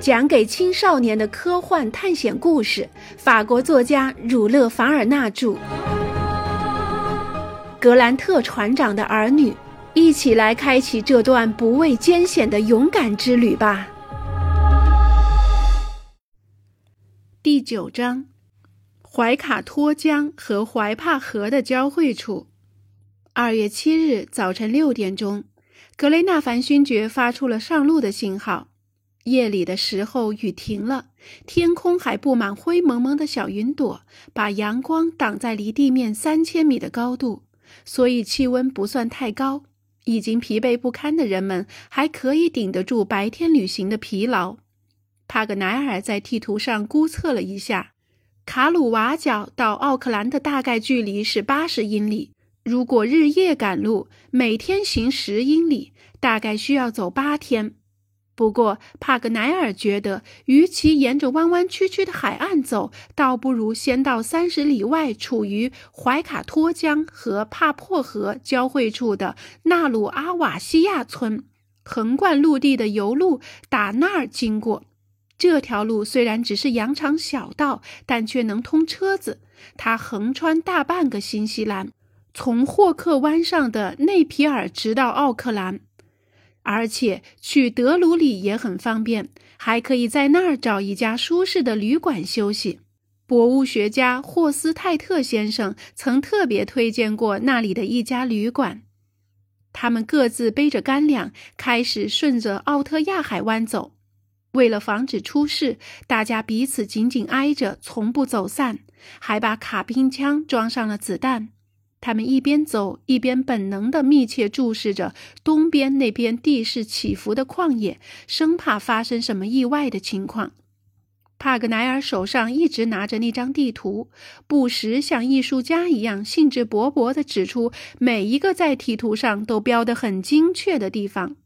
讲给青少年的科幻探险故事，法国作家儒勒·凡尔纳著。格兰特船长的儿女，一起来开启这段不畏艰险的勇敢之旅吧。第九章：怀卡托江和怀帕河的交汇处。二月七日早晨六点钟，格雷纳凡勋爵发出了上路的信号。夜里的时候，雨停了，天空还布满灰蒙蒙的小云朵，把阳光挡在离地面三千米的高度，所以气温不算太高。已经疲惫不堪的人们还可以顶得住白天旅行的疲劳。帕格奈尔在地图上估测了一下，卡鲁瓦角到奥克兰的大概距离是八十英里。如果日夜赶路，每天行十英里，大概需要走八天。不过，帕格奈尔觉得，与其沿着弯弯曲曲的海岸走，倒不如先到三十里外、处于怀卡托江和帕珀河交汇处的纳鲁阿瓦西亚村，横贯陆地的油路打那儿经过。这条路虽然只是羊肠小道，但却能通车子。它横穿大半个新西兰，从霍克湾上的内皮尔直到奥克兰。而且去德鲁里也很方便，还可以在那儿找一家舒适的旅馆休息。博物学家霍斯泰特先生曾特别推荐过那里的一家旅馆。他们各自背着干粮，开始顺着奥特亚海湾走。为了防止出事，大家彼此紧紧挨着，从不走散，还把卡宾枪装上了子弹。他们一边走一边本能地密切注视着东边那边地势起伏的旷野，生怕发生什么意外的情况。帕格奈尔手上一直拿着那张地图，不时像艺术家一样兴致勃勃地指出每一个在地图上都标得很精确的地方。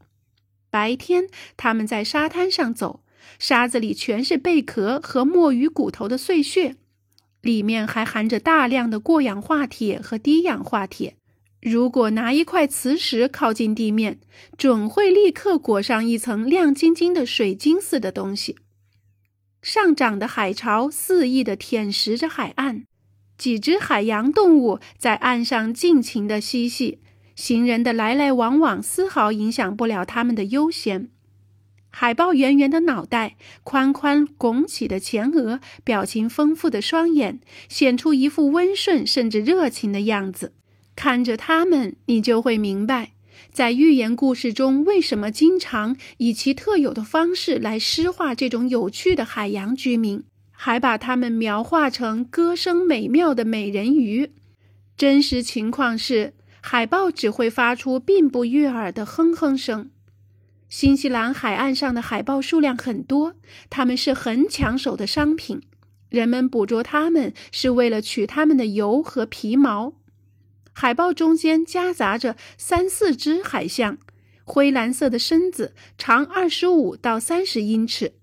白天，他们在沙滩上走，沙子里全是贝壳和墨鱼骨头的碎屑。里面还含着大量的过氧化铁和低氧化铁。如果拿一块磁石靠近地面，准会立刻裹上一层亮晶晶的水晶似的东西。上涨的海潮肆意地舔食着海岸，几只海洋动物在岸上尽情地嬉戏，行人的来来往往丝毫影响不了他们的悠闲。海豹圆圆的脑袋，宽宽拱起的前额，表情丰富的双眼，显出一副温顺甚至热情的样子。看着它们，你就会明白，在寓言故事中为什么经常以其特有的方式来诗化这种有趣的海洋居民，还把它们描画成歌声美妙的美人鱼。真实情况是，海豹只会发出并不悦耳的哼哼声。新西兰海岸上的海豹数量很多，它们是很抢手的商品。人们捕捉它们是为了取它们的油和皮毛。海豹中间夹杂着三四只海象，灰蓝色的身子，长二十五到三十英尺。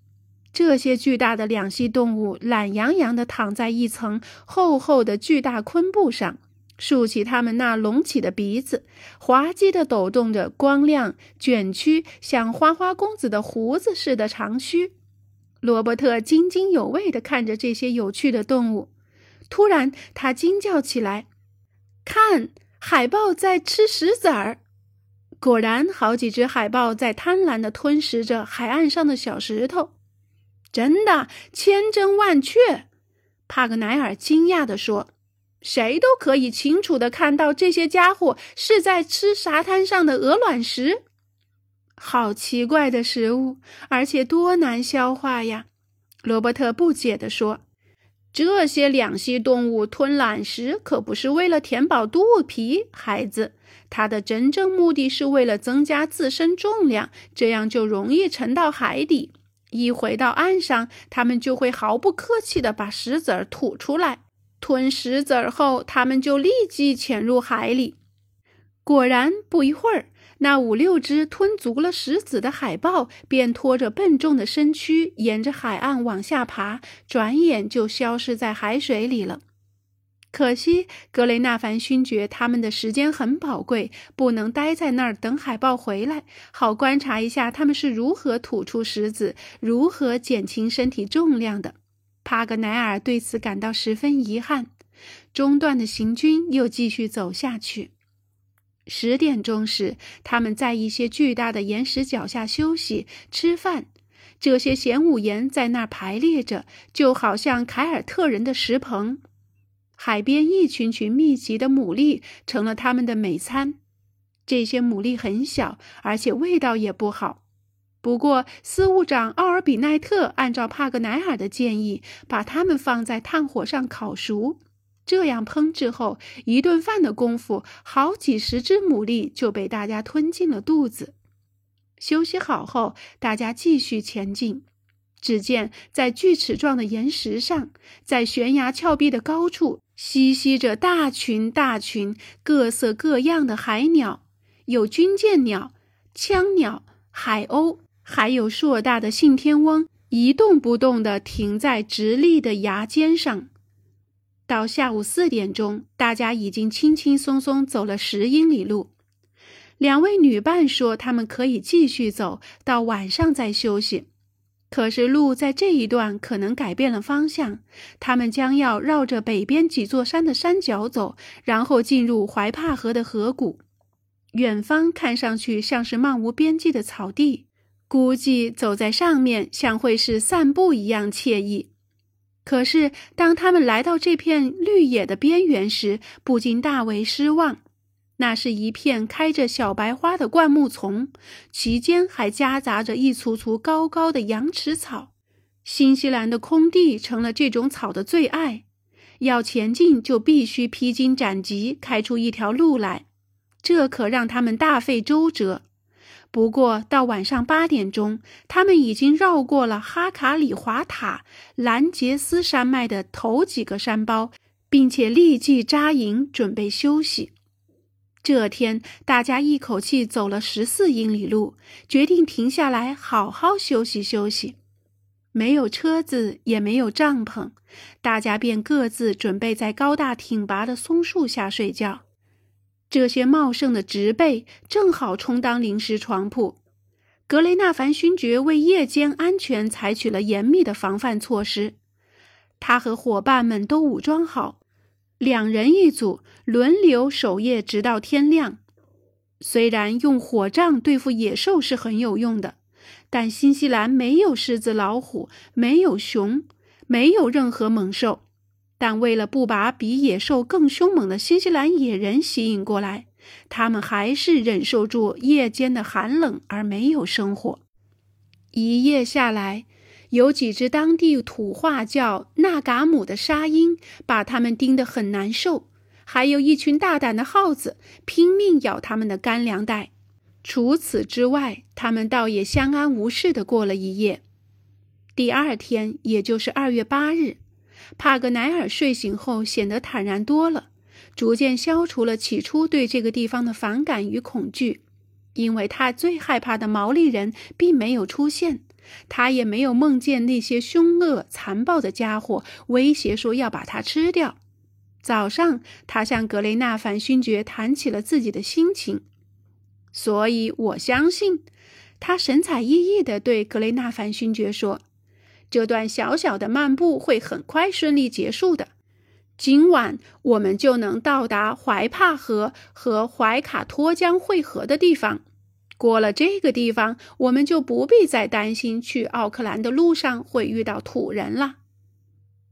这些巨大的两栖动物懒洋洋地躺在一层厚厚的巨大昆布上。竖起他们那隆起的鼻子，滑稽地抖动着光亮、卷曲像花花公子的胡子似的长须。罗伯特津津有味地看着这些有趣的动物。突然，他惊叫起来：“看，海豹在吃石子儿！”果然，好几只海豹在贪婪地吞食着海岸上的小石头。真的，千真万确。帕格奈尔惊讶地说。谁都可以清楚的看到，这些家伙是在吃沙滩上的鹅卵石。好奇怪的食物，而且多难消化呀！罗伯特不解地说：“这些两栖动物吞卵石可不是为了填饱肚皮，孩子，它的真正目的是为了增加自身重量，这样就容易沉到海底。一回到岸上，它们就会毫不客气地把石子儿吐出来。”吞石子儿后，他们就立即潜入海里。果然，不一会儿，那五六只吞足了石子的海豹便拖着笨重的身躯，沿着海岸往下爬，转眼就消失在海水里了。可惜格雷纳凡勋爵他们的时间很宝贵，不能待在那儿等海豹回来，好观察一下他们是如何吐出石子，如何减轻身体重量的。帕格奈尔对此感到十分遗憾。中断的行军又继续走下去。十点钟时，他们在一些巨大的岩石脚下休息、吃饭。这些玄武岩在那儿排列着，就好像凯尔特人的石棚。海边一群群密集的牡蛎成了他们的美餐。这些牡蛎很小，而且味道也不好。不过，司务长奥尔比奈特按照帕格奈尔的建议，把它们放在炭火上烤熟。这样烹制后，一顿饭的功夫，好几十只牡蛎就被大家吞进了肚子。休息好后，大家继续前进。只见在锯齿状的岩石上，在悬崖峭壁的高处，栖息着大群大群各色各样的海鸟，有军舰鸟、枪鸟、海鸥，还有硕大的信天翁，一动不动地停在直立的崖尖上。到下午四点钟，大家已经轻轻松松走了十英里路。两位女伴说：“他们可以继续走到晚上再休息。”可是路在这一段可能改变了方向，他们将要绕着北边几座山的山脚走，然后进入怀帕河的河谷。远方看上去像是漫无边际的草地，估计走在上面像会是散步一样惬意。可是当他们来到这片绿野的边缘时，不禁大为失望。那是一片开着小白花的灌木丛，其间还夹杂着一簇簇高高的羊齿草。新西兰的空地成了这种草的最爱。要前进，就必须披荆斩棘，开出一条路来，这可让他们大费周折。不过到晚上八点钟，他们已经绕过了哈卡里华塔、兰杰斯山脉的头几个山包，并且立即扎营，准备休息。这天，大家一口气走了十四英里路，决定停下来好好休息休息。没有车子，也没有帐篷，大家便各自准备在高大挺拔的松树下睡觉。这些茂盛的植被正好充当临时床铺。格雷纳凡勋爵为夜间安全采取了严密的防范措施，他和伙伴们都武装好。两人一组，轮流守夜，直到天亮。虽然用火杖对付野兽是很有用的，但新西兰没有狮子、老虎，没有熊，没有任何猛兽。但为了不把比野兽更凶猛的新西兰野人吸引过来，他们还是忍受住夜间的寒冷而没有生火。一夜下来。有几只当地土话叫纳嘎姆的沙鹰，把他们盯得很难受；还有一群大胆的耗子，拼命咬他们的干粮袋。除此之外，他们倒也相安无事地过了一夜。第二天，也就是二月八日，帕格奈尔睡醒后显得坦然多了，逐渐消除了起初对这个地方的反感与恐惧，因为他最害怕的毛利人并没有出现。他也没有梦见那些凶恶残暴的家伙威胁说要把他吃掉。早上，他向格雷纳凡勋爵谈起了自己的心情，所以我相信，他神采奕奕地对格雷纳凡勋爵说：“这段小小的漫步会很快顺利结束的。今晚我们就能到达怀帕河和怀卡托江汇合的地方。”过了这个地方，我们就不必再担心去奥克兰的路上会遇到土人了。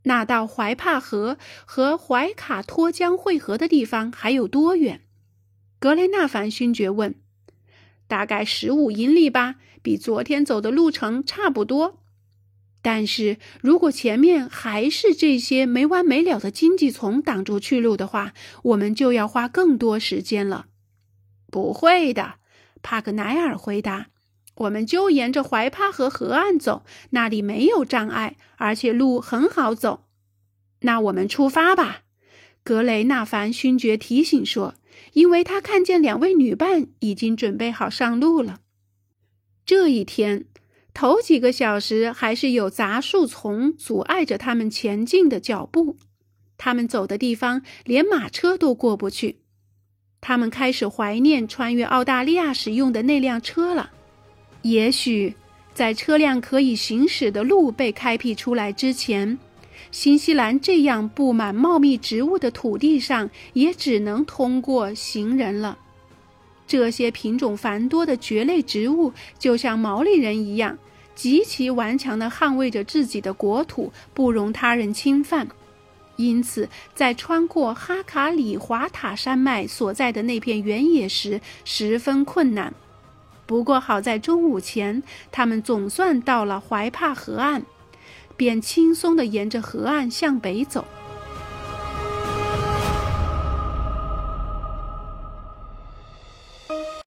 那到怀帕河和怀卡托江汇合的地方还有多远？格雷纳凡勋爵问。大概十五英里吧，比昨天走的路程差不多。但是如果前面还是这些没完没了的荆棘丛挡住去路的话，我们就要花更多时间了。不会的。帕格奈尔回答：“我们就沿着怀帕河河岸走，那里没有障碍，而且路很好走。”那我们出发吧，格雷纳凡勋爵提醒说，因为他看见两位女伴已经准备好上路了。这一天头几个小时还是有杂树丛阻碍着他们前进的脚步，他们走的地方连马车都过不去。他们开始怀念穿越澳大利亚时用的那辆车了。也许，在车辆可以行驶的路被开辟出来之前，新西兰这样布满茂密植物的土地上，也只能通过行人了。这些品种繁多的蕨类植物，就像毛利人一样，极其顽强地捍卫着自己的国土，不容他人侵犯。因此，在穿过哈卡里华塔山脉所在的那片原野时，十分困难。不过好在中午前，他们总算到了怀帕河岸，便轻松地沿着河岸向北走。